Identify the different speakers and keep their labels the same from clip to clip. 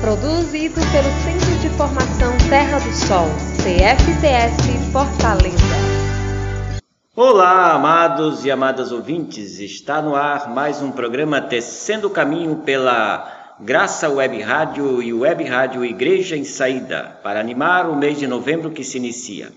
Speaker 1: Produzido pelo Centro de Formação Terra do Sol, CFTS Fortaleza.
Speaker 2: Olá, amados e amadas ouvintes. Está no ar mais um programa Tecendo o Caminho pela Graça Web Rádio e Web Rádio Igreja em Saída, para animar o mês de novembro que se inicia.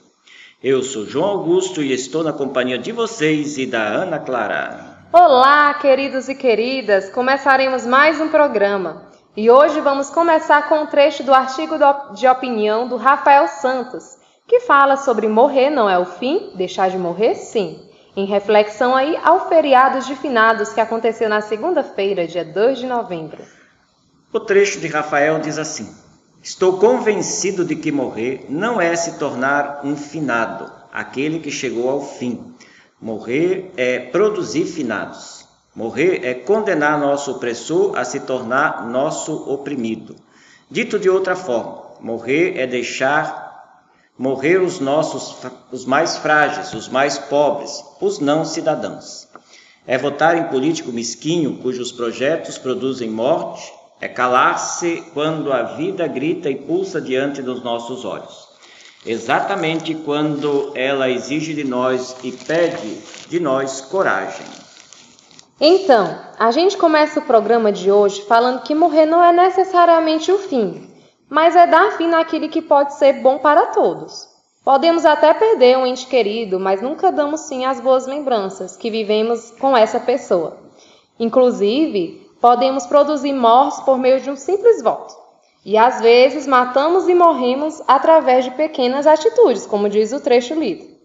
Speaker 2: Eu sou João Augusto e estou na companhia de vocês e da Ana Clara.
Speaker 1: Olá, queridos e queridas! Começaremos mais um programa. E hoje vamos começar com um trecho do artigo de opinião do Rafael Santos, que fala sobre morrer não é o fim, deixar de morrer sim. Em reflexão aí ao feriado de finados que aconteceu na segunda-feira, dia 2 de novembro.
Speaker 2: O trecho de Rafael diz assim: Estou convencido de que morrer não é se tornar um finado, aquele que chegou ao fim. Morrer é produzir finados. Morrer é condenar nosso opressor a se tornar nosso oprimido. Dito de outra forma, morrer é deixar morrer os nossos os mais frágeis, os mais pobres, os não cidadãos. É votar em político mesquinho cujos projetos produzem morte é calar-se quando a vida grita e pulsa diante dos nossos olhos. Exatamente quando ela exige de nós e pede de nós coragem.
Speaker 1: Então, a gente começa o programa de hoje falando que morrer não é necessariamente o fim, mas é dar fim naquilo que pode ser bom para todos. Podemos até perder um ente querido, mas nunca damos fim às boas lembranças que vivemos com essa pessoa. Inclusive, podemos produzir mortes por meio de um simples voto. E às vezes matamos e morremos através de pequenas atitudes, como diz o trecho lido.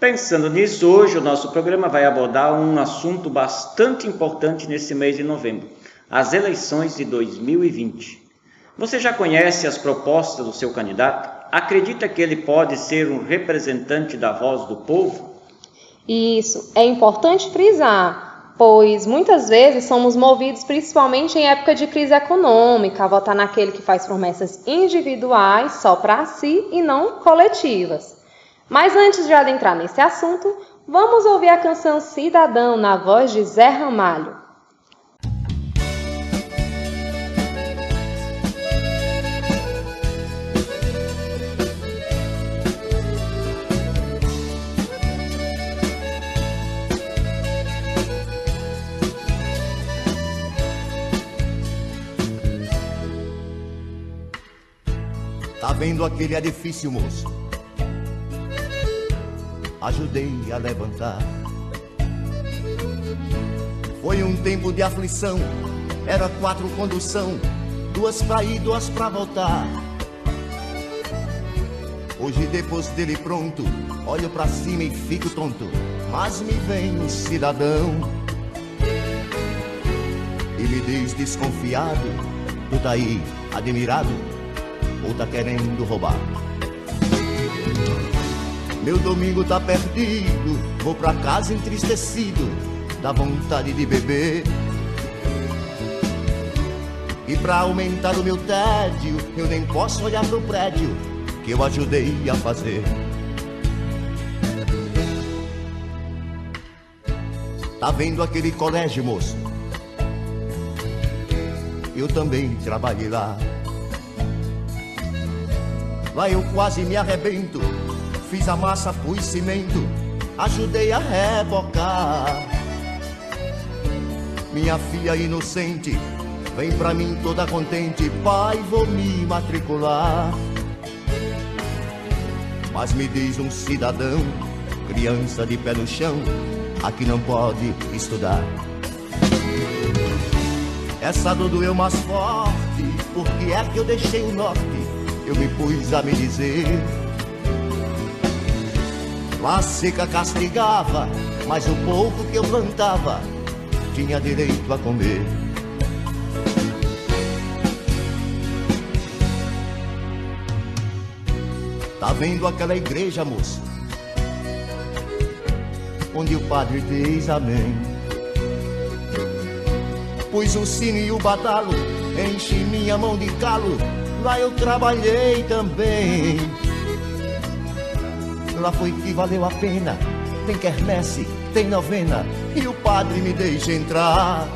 Speaker 2: Pensando nisso, hoje o nosso programa vai abordar um assunto bastante importante nesse mês de novembro: as eleições de 2020. Você já conhece as propostas do seu candidato? Acredita que ele pode ser um representante da voz do povo?
Speaker 1: Isso, é importante frisar pois muitas vezes somos movidos principalmente em época de crise econômica a votar naquele que faz promessas individuais só para si e não coletivas. Mas antes de adentrar nesse assunto, vamos ouvir a canção Cidadão na voz de Zé Ramalho.
Speaker 3: vendo aquele edifício, moço. Ajudei a levantar. Foi um tempo de aflição, era quatro condução, duas pra ir, duas pra voltar. Hoje, depois dele pronto, olho pra cima e fico tonto. Mas me vem um cidadão e me diz desconfiado: Tu tá aí, admirado ou tá querendo roubar? Meu domingo tá perdido, vou pra casa entristecido, dá vontade de beber. E pra aumentar o meu tédio, eu nem posso olhar pro prédio que eu ajudei a fazer. Tá vendo aquele colégio, moço? Eu também trabalhei lá. Lá eu quase me arrebento. Fiz a massa, pus cimento, ajudei a rebocar. Minha filha inocente vem pra mim toda contente, pai, vou me matricular. Mas me diz um cidadão, criança de pé no chão, aqui não pode estudar. Essa dor doeu mais forte, porque é que eu deixei o norte eu me pus a me dizer. La seca castigava, mas o pouco que eu plantava tinha direito a comer. Tá vendo aquela igreja, moço? Onde o padre diz amém. Pus o sino e o badalo, enchi minha mão de calo, lá eu trabalhei também. Lá foi que valeu a pena, tem quermesse, tem novena, e o padre me deixa entrar.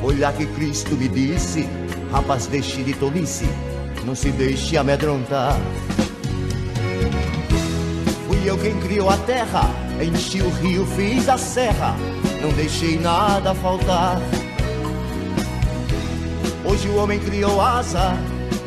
Speaker 3: Foi lá que Cristo me disse, rapaz, deixe de tolice não se deixe amedrontar. Fui eu quem criou a terra, enchi o rio, fiz a serra, não deixei nada faltar. Hoje o homem criou asa,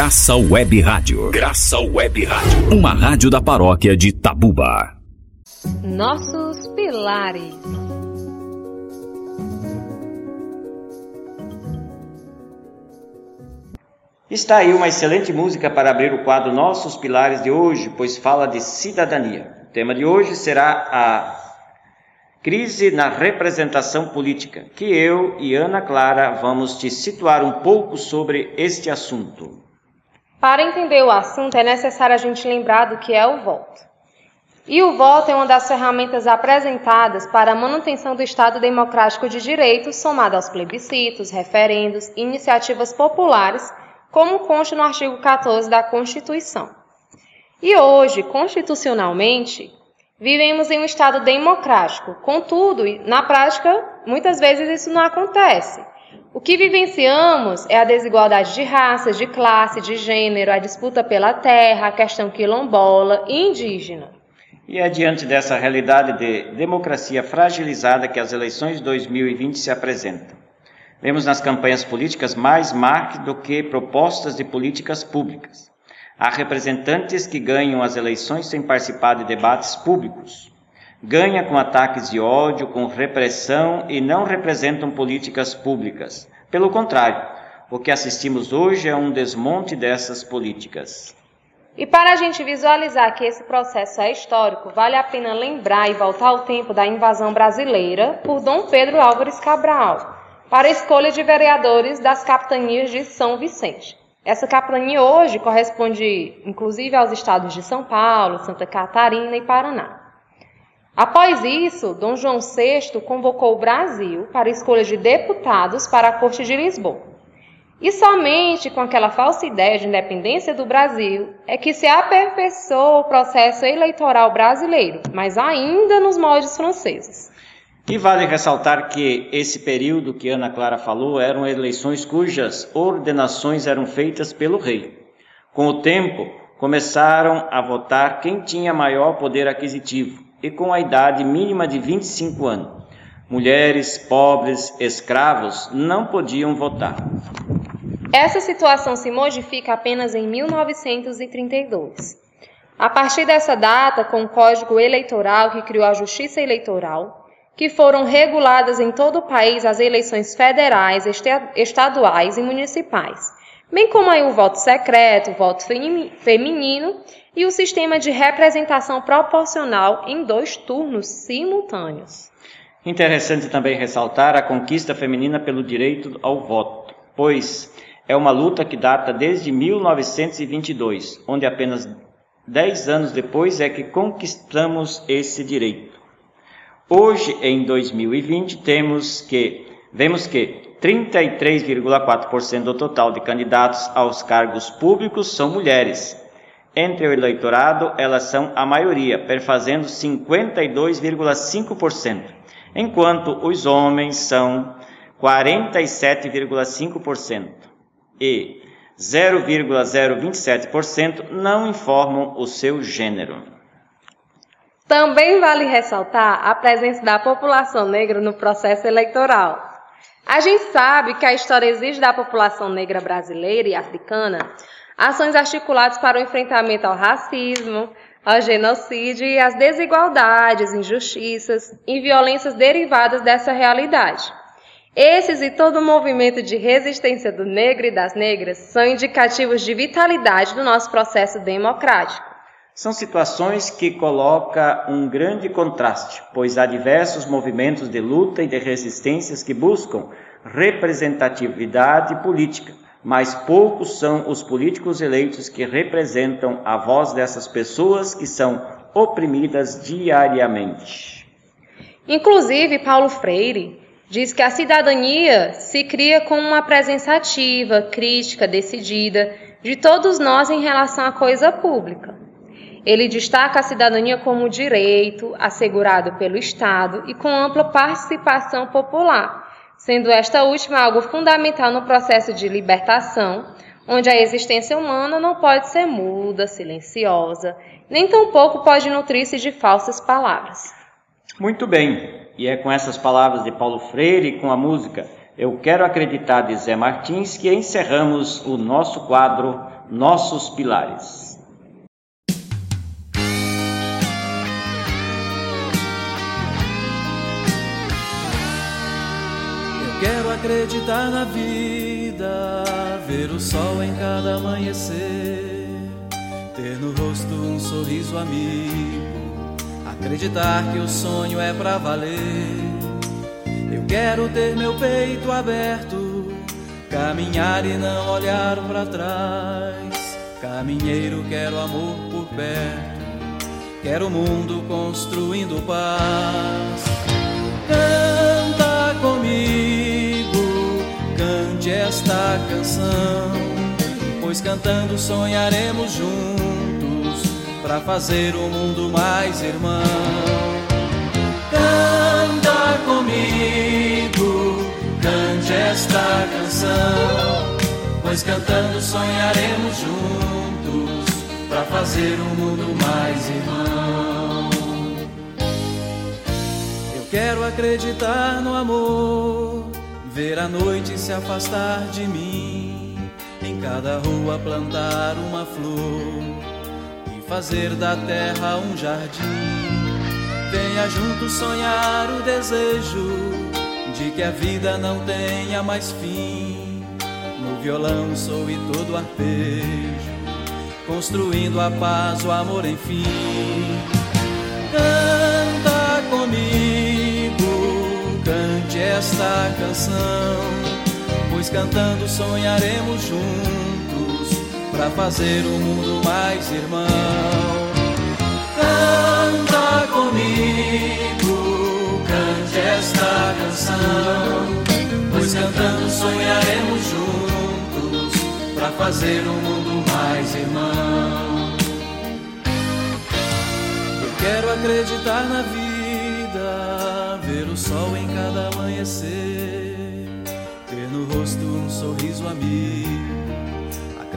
Speaker 4: Graça Web Rádio. Graça Web Rádio. Uma rádio da paróquia de Tabuba.
Speaker 1: Nossos pilares.
Speaker 2: Está aí uma excelente música para abrir o quadro Nossos Pilares de hoje, pois fala de cidadania. O tema de hoje será a crise na representação política, que eu e Ana Clara vamos te situar um pouco sobre este assunto.
Speaker 1: Para entender o assunto, é necessário a gente lembrar do que é o voto. E o voto é uma das ferramentas apresentadas para a manutenção do Estado democrático de direito, somado aos plebiscitos, referendos iniciativas populares, como consta no artigo 14 da Constituição. E hoje, constitucionalmente, vivemos em um Estado democrático. Contudo, na prática, muitas vezes isso não acontece. O que vivenciamos é a desigualdade de raças, de classe, de gênero, a disputa pela terra, a questão quilombola e indígena.
Speaker 2: E é diante dessa realidade de democracia fragilizada que as eleições de 2020 se apresentam. Vemos nas campanhas políticas mais marketing do que propostas de políticas públicas. Há representantes que ganham as eleições sem participar de debates públicos ganha com ataques de ódio, com repressão e não representam políticas públicas. Pelo contrário, o que assistimos hoje é um desmonte dessas políticas.
Speaker 1: E para a gente visualizar que esse processo é histórico, vale a pena lembrar e voltar ao tempo da invasão brasileira por Dom Pedro Álvares Cabral, para a escolha de vereadores das capitanias de São Vicente. Essa capitania hoje corresponde inclusive aos estados de São Paulo, Santa Catarina e Paraná. Após isso, Dom João VI convocou o Brasil para escolha de deputados para a Corte de Lisboa. E somente com aquela falsa ideia de independência do Brasil é que se aperfeiçoou o processo eleitoral brasileiro, mas ainda nos moldes franceses.
Speaker 2: E vale ressaltar que esse período que Ana Clara falou eram eleições cujas ordenações eram feitas pelo rei. Com o tempo, começaram a votar quem tinha maior poder aquisitivo e com a idade mínima de 25 anos. Mulheres, pobres, escravos não podiam votar.
Speaker 1: Essa situação se modifica apenas em 1932. A partir dessa data, com o Código Eleitoral que criou a Justiça Eleitoral, que foram reguladas em todo o país as eleições federais, estaduais e municipais, bem como aí o voto secreto, o voto feminino e o sistema de representação proporcional em dois turnos simultâneos.
Speaker 2: Interessante também ressaltar a conquista feminina pelo direito ao voto, pois é uma luta que data desde 1922, onde apenas 10 anos depois é que conquistamos esse direito. Hoje, em 2020, temos que vemos que 33,4% do total de candidatos aos cargos públicos são mulheres. Entre o eleitorado, elas são a maioria, perfazendo 52,5%. enquanto os homens são 47,5% e 0,027% não informam o seu gênero.
Speaker 1: Também vale ressaltar a presença da população negra no processo eleitoral. A gente sabe que a história exige da população negra brasileira e africana ações articuladas para o enfrentamento ao racismo, ao genocídio e às desigualdades, injustiças e violências derivadas dessa realidade. Esses e todo o movimento de resistência do negro e das negras são indicativos de vitalidade do nosso processo democrático.
Speaker 2: São situações que colocam um grande contraste, pois há diversos movimentos de luta e de resistências que buscam representatividade política, mas poucos são os políticos eleitos que representam a voz dessas pessoas que são oprimidas diariamente.
Speaker 1: Inclusive, Paulo Freire diz que a cidadania se cria com uma presença ativa, crítica, decidida de todos nós em relação à coisa pública. Ele destaca a cidadania como direito assegurado pelo Estado e com ampla participação popular, sendo esta última algo fundamental no processo de libertação, onde a existência humana não pode ser muda, silenciosa, nem tampouco pode nutrir-se de falsas palavras.
Speaker 2: Muito bem. E é com essas palavras de Paulo Freire e com a música Eu Quero Acreditar de Zé Martins que encerramos o nosso quadro Nossos Pilares.
Speaker 5: Acreditar na vida, ver o sol em cada amanhecer, ter no rosto um sorriso amigo acreditar que o sonho é pra valer. Eu quero ter meu peito aberto, caminhar e não olhar para trás. Caminheiro, quero amor por perto, quero o mundo construindo paz. Esta canção, pois cantando sonharemos juntos para fazer o mundo mais irmão. Canta comigo, cante esta canção, pois cantando sonharemos juntos para fazer o mundo mais irmão. Eu quero acreditar no amor, ver a noite se afastar de mim, em cada rua plantar uma flor fazer da terra um jardim. Venha junto sonhar o desejo de que a vida não tenha mais fim. No violão sou e todo arpejo, construindo a paz, o amor, enfim. Esta canção, pois cantando sonharemos juntos para fazer o mundo mais irmão. Canta comigo, cante esta canção, pois cantando sonharemos juntos para fazer o mundo mais irmão. Eu quero acreditar na vida, sol em cada amanhecer, ter no rosto um sorriso amigo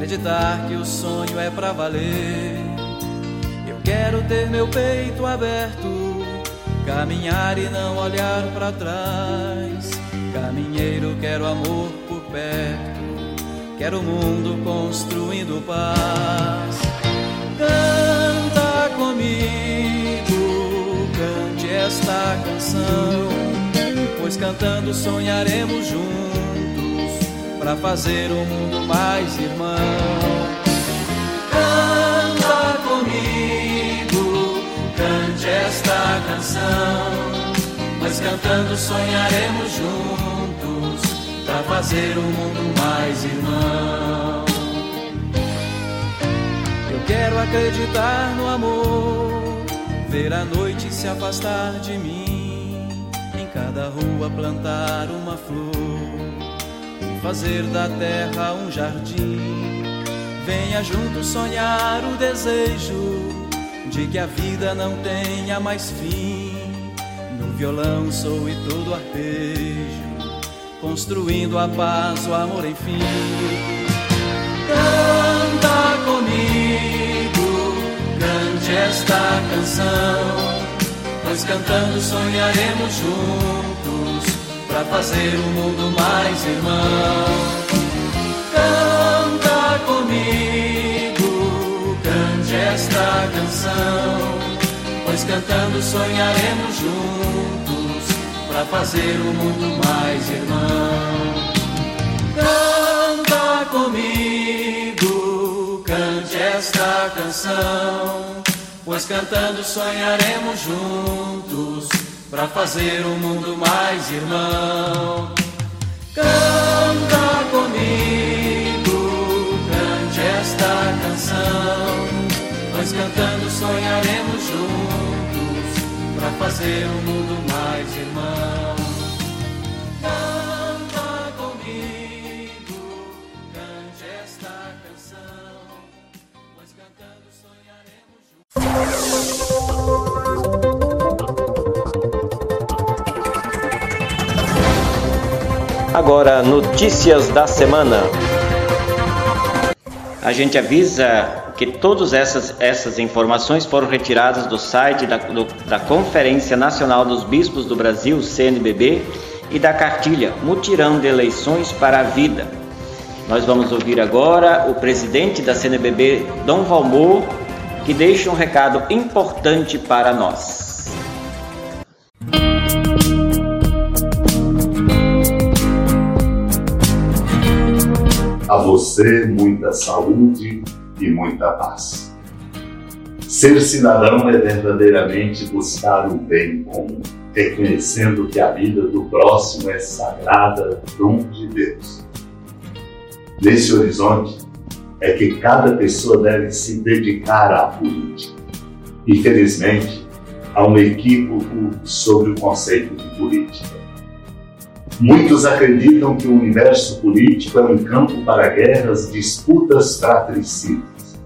Speaker 5: acreditar que o sonho é pra valer. Eu quero ter meu peito aberto, caminhar e não olhar para trás. Caminheiro, quero amor por perto, quero o mundo construindo paz. Canta comigo, cante esta canção, pois cantando sonharemos juntos para fazer o mundo mais irmão. Canta comigo, cante esta canção, pois cantando sonharemos juntos para fazer o mundo mais irmão. Eu quero acreditar no amor, ver a noite se afastar de mim, cada rua plantar uma flor fazer da terra um jardim. Venha junto sonhar o desejo de que a vida não tenha mais fim. No violão soe todo arpejo, construindo a paz, o amor, enfim. Canta comigo, cante esta canção, pois cantando sonharemos juntos para fazer o mundo mais irmão. Canta comigo, cante esta canção, pois cantando sonharemos juntos para fazer o mundo mais irmão. Canta comigo, cante esta canção, pois cantando sonharemos juntos para fazer o mundo mais irmão. Canta comigo, cante esta canção, pois cantando sonharemos juntos para fazer o mundo mais irmão.
Speaker 2: Agora, notícias da semana. A gente avisa que todas essas, essas informações foram retiradas do site da, do, da Conferência Nacional dos Bispos do Brasil, CNBB, e da cartilha Mutirão de Eleições para a Vida. Nós vamos ouvir agora o presidente da CNBB, Dom Valmor, que deixa um recado importante para nós.
Speaker 6: A você muita saúde e muita paz. Ser cidadão é verdadeiramente buscar o bem comum, reconhecendo que a vida do próximo é sagrada, dom de Deus. Nesse horizonte é que cada pessoa deve se dedicar à política. Infelizmente, há um equívoco sobre o conceito de política. Muitos acreditam que o universo político é um campo para guerras, disputas fratricidas.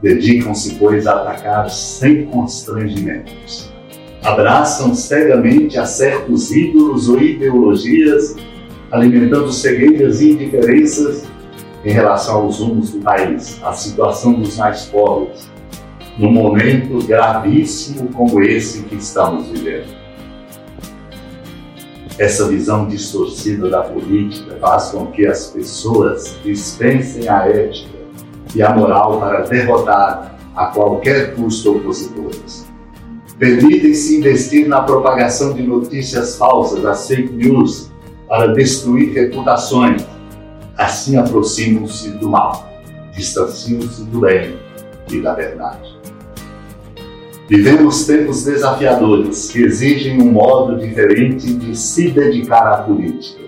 Speaker 6: Dedicam-se, pois, a atacar sem constrangimentos. Abraçam cegamente a certos ídolos ou ideologias, alimentando cegueiras e indiferenças em relação aos rumos do país, à situação dos mais pobres, num momento gravíssimo como esse que estamos vivendo. Essa visão distorcida da política faz com que as pessoas dispensem a ética e a moral para derrotar a qualquer custo opositores. Permitem-se investir na propagação de notícias falsas, as fake news, para destruir reputações. Assim aproximam-se do mal, distanciam-se do bem e da verdade. Vivemos tempos desafiadores que exigem um modo diferente de se dedicar à política.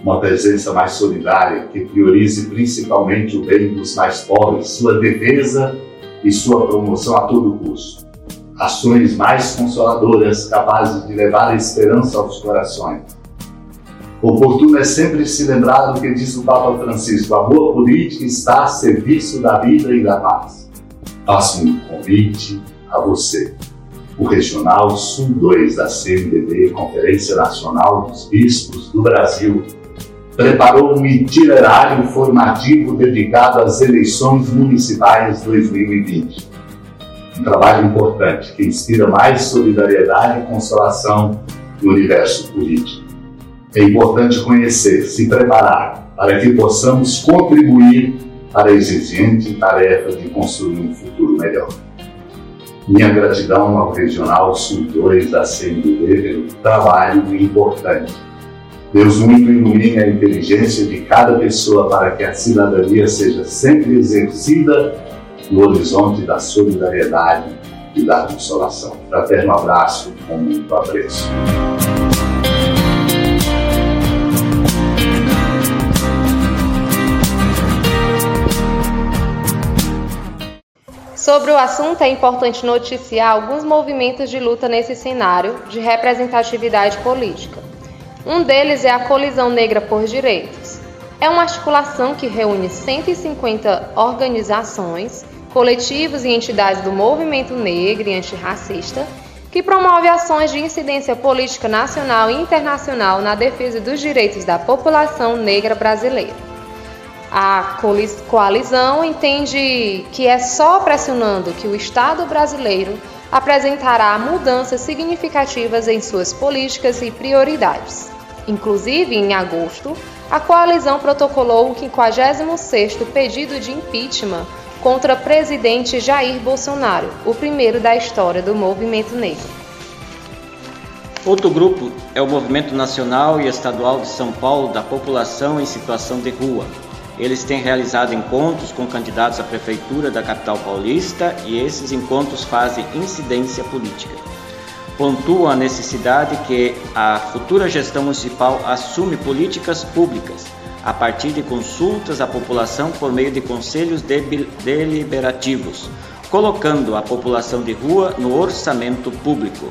Speaker 6: Uma presença mais solidária que priorize principalmente o bem dos mais pobres, sua defesa e sua promoção a todo custo. Ações mais consoladoras capazes de levar a esperança aos corações. Oportuno é sempre se lembrar do que diz o Papa Francisco: a boa política está a serviço da vida e da paz. Faço um convite a você. O Regional Sul 2 da CNBB, Conferência Nacional dos Bispos do Brasil, preparou um itinerário formativo dedicado às eleições municipais 2020. Um trabalho importante que inspira mais solidariedade e consolação no universo político. É importante conhecer, se preparar para que possamos contribuir para a exigente tarefa de construir um futuro melhor. Minha gratidão ao Regional Sul 2 da CNBB pelo trabalho importante. Deus muito ilumine a inteligência de cada pessoa para que a cidadania seja sempre exercida no horizonte da solidariedade e da consolação. Fraterno abraço com muito apreço.
Speaker 1: Sobre o assunto, é importante noticiar alguns movimentos de luta nesse cenário de representatividade política. Um deles é a Colisão Negra por Direitos. É uma articulação que reúne 150 organizações, coletivos e entidades do movimento negro e antirracista que promove ações de incidência política nacional e internacional na defesa dos direitos da população negra brasileira. A coalizão entende que é só pressionando que o Estado brasileiro apresentará mudanças significativas em suas políticas e prioridades. Inclusive, em agosto, a coalizão protocolou o 56º pedido de impeachment contra o presidente Jair Bolsonaro, o primeiro da história do movimento negro.
Speaker 2: Outro grupo é o Movimento Nacional e Estadual de São Paulo da População em Situação de Rua. Eles têm realizado encontros com candidatos à prefeitura da capital paulista e esses encontros fazem incidência política. Pontuam a necessidade que a futura gestão municipal assume políticas públicas a partir de consultas à população por meio de conselhos deliberativos, colocando a população de rua no orçamento público.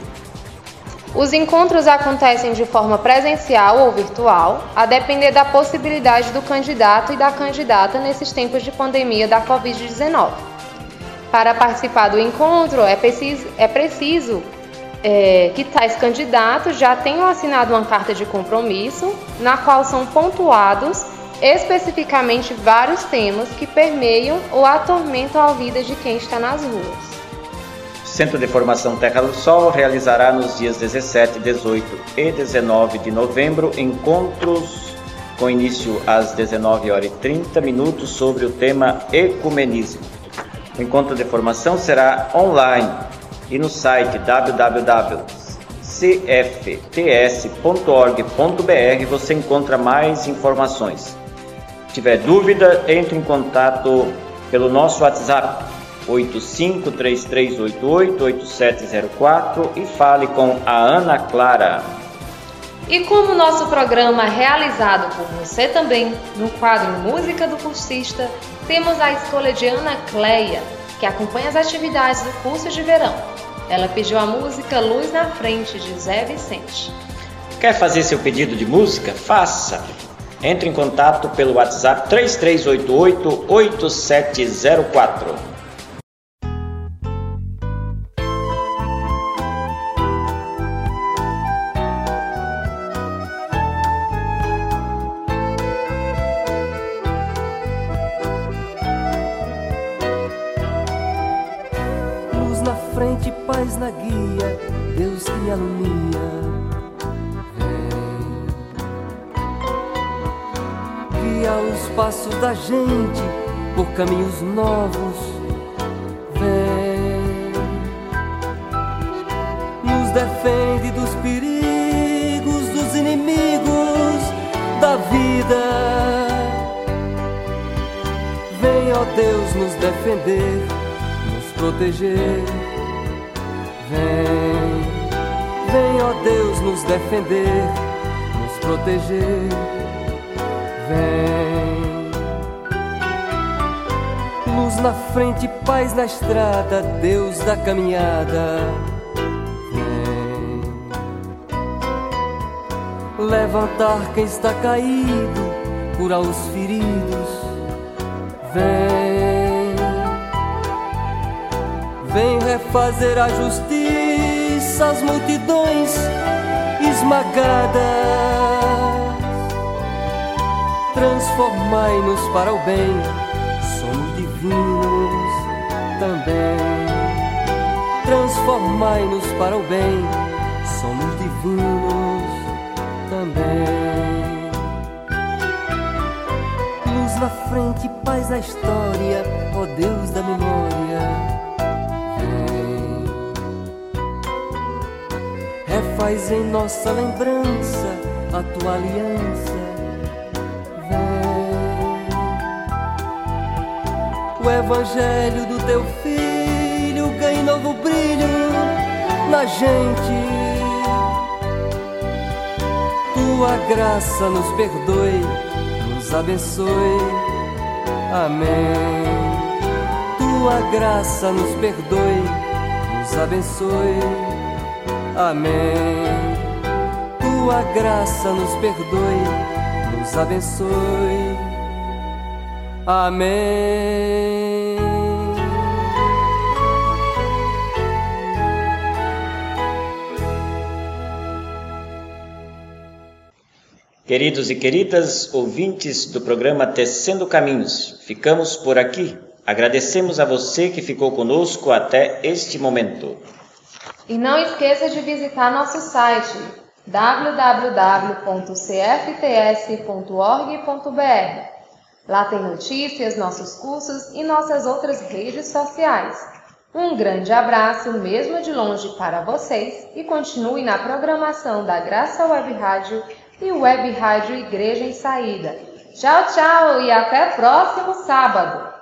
Speaker 1: Os encontros acontecem de forma presencial ou virtual, a depender da possibilidade do candidato e da candidata nesses tempos de pandemia da Covid-19. Para participar do encontro, é preciso, é preciso é, que tais candidatos já tenham assinado uma carta de compromisso, na qual são pontuados especificamente vários temas que permeiam ou atormentam a vida de quem está nas ruas.
Speaker 2: Centro de Formação Terra do Sol realizará nos dias 17, 18 e 19 de novembro encontros com início às 19 horas e 30 minutos sobre o tema ecumenismo. O encontro de formação será online e no site www.cfts.org.br você encontra mais informações. Se tiver dúvida, entre em contato pelo nosso WhatsApp 8533888704 e fale com a Ana Clara.
Speaker 1: E como o nosso programa é realizado por você também, no quadro Música do Cursista, temos a escolha de Ana Cleia, que acompanha as atividades do curso de verão. Ela pediu a música Luz na Frente, de Zé Vicente.
Speaker 2: Quer fazer seu pedido de música? Faça! Entre em contato pelo WhatsApp 3388 8704.
Speaker 7: Gente por caminhos novos. Vem, nos defende dos perigos, dos inimigos da vida. Vem, ó Deus, nos defender, nos proteger. Vem, vem, ó Deus, nos defender, nos proteger. Vem luz na frente, paz na estrada, Deus da caminhada. Vem levantar quem está caído, curar os feridos. Vem, vem refazer a justiça, as multidões esmagadas. Transformai-nos para o bem divinos também. Transformai-nos para o bem, somos divinos também. Luz na frente, paz na história, ó Deus da memória. Refaz em nossa lembrança a tua aliança o evangelho do teu filho ganhe novo brilho na gente. Tua graça nos perdoe, nos abençoe. Amém. Tua graça nos perdoe, nos abençoe. Amém. Tua graça nos perdoe, nos abençoe. Amém.
Speaker 2: Queridos e queridas ouvintes do programa Tecendo Caminhos, ficamos por aqui. Agradecemos a você que ficou conosco até este momento.
Speaker 8: E não esqueça de visitar nosso site www.cfts.org.br. Lá tem notícias, nossos cursos e nossas outras redes sociais. Um grande abraço, mesmo de longe, para vocês e continue na programação da Graça Web Rádio e Web Rádio Igreja em Saída. Tchau, tchau e até próximo sábado!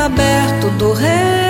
Speaker 8: aberto do rei.